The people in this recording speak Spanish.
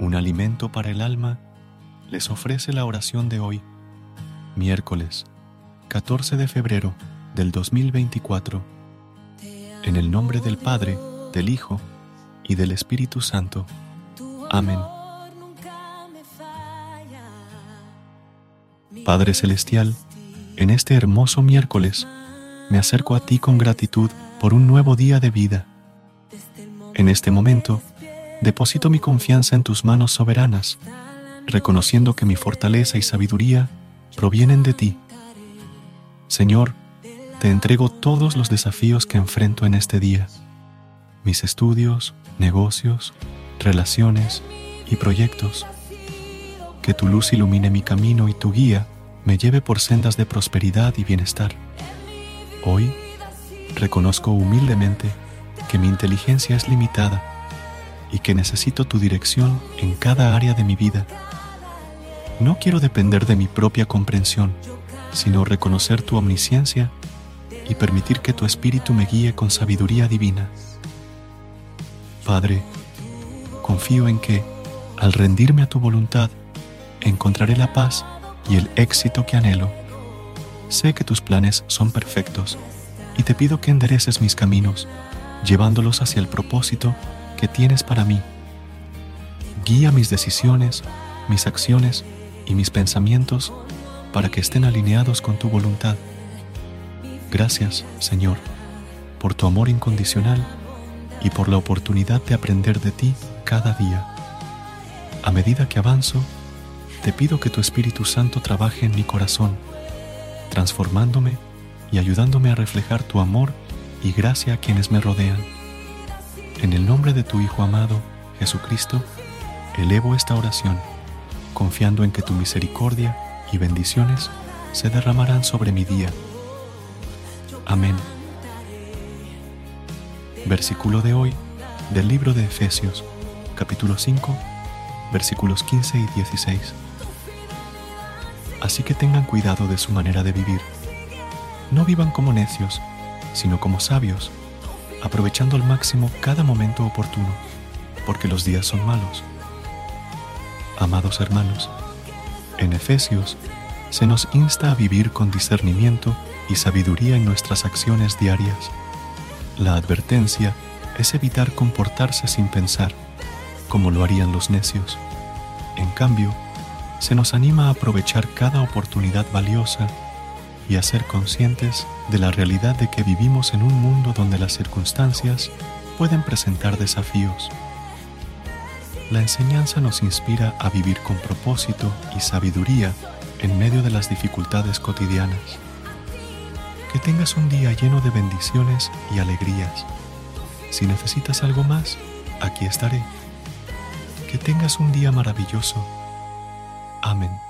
Un alimento para el alma, les ofrece la oración de hoy, miércoles 14 de febrero del 2024, en el nombre del Padre, del Hijo y del Espíritu Santo. Amén. Padre Celestial, en este hermoso miércoles me acerco a ti con gratitud por un nuevo día de vida. En este momento, deposito mi confianza en tus manos soberanas, reconociendo que mi fortaleza y sabiduría provienen de ti. Señor, te entrego todos los desafíos que enfrento en este día, mis estudios, negocios, relaciones y proyectos. Que tu luz ilumine mi camino y tu guía me lleve por sendas de prosperidad y bienestar. Hoy reconozco humildemente que mi inteligencia es limitada y que necesito tu dirección en cada área de mi vida. No quiero depender de mi propia comprensión, sino reconocer tu omnisciencia y permitir que tu espíritu me guíe con sabiduría divina. Padre, confío en que, al rendirme a tu voluntad, encontraré la paz y el éxito que anhelo. Sé que tus planes son perfectos y te pido que endereces mis caminos, llevándolos hacia el propósito que tienes para mí. Guía mis decisiones, mis acciones y mis pensamientos para que estén alineados con tu voluntad. Gracias, Señor, por tu amor incondicional y por la oportunidad de aprender de ti cada día. A medida que avanzo, te pido que tu Espíritu Santo trabaje en mi corazón, transformándome y ayudándome a reflejar tu amor y gracia a quienes me rodean. En el nombre de tu Hijo amado, Jesucristo, elevo esta oración, confiando en que tu misericordia y bendiciones se derramarán sobre mi día. Amén. Versículo de hoy del libro de Efesios, capítulo 5, versículos 15 y 16. Así que tengan cuidado de su manera de vivir. No vivan como necios, sino como sabios aprovechando al máximo cada momento oportuno, porque los días son malos. Amados hermanos, en Efesios se nos insta a vivir con discernimiento y sabiduría en nuestras acciones diarias. La advertencia es evitar comportarse sin pensar, como lo harían los necios. En cambio, se nos anima a aprovechar cada oportunidad valiosa y a ser conscientes de la realidad de que vivimos en un mundo donde las circunstancias pueden presentar desafíos. La enseñanza nos inspira a vivir con propósito y sabiduría en medio de las dificultades cotidianas. Que tengas un día lleno de bendiciones y alegrías. Si necesitas algo más, aquí estaré. Que tengas un día maravilloso. Amén.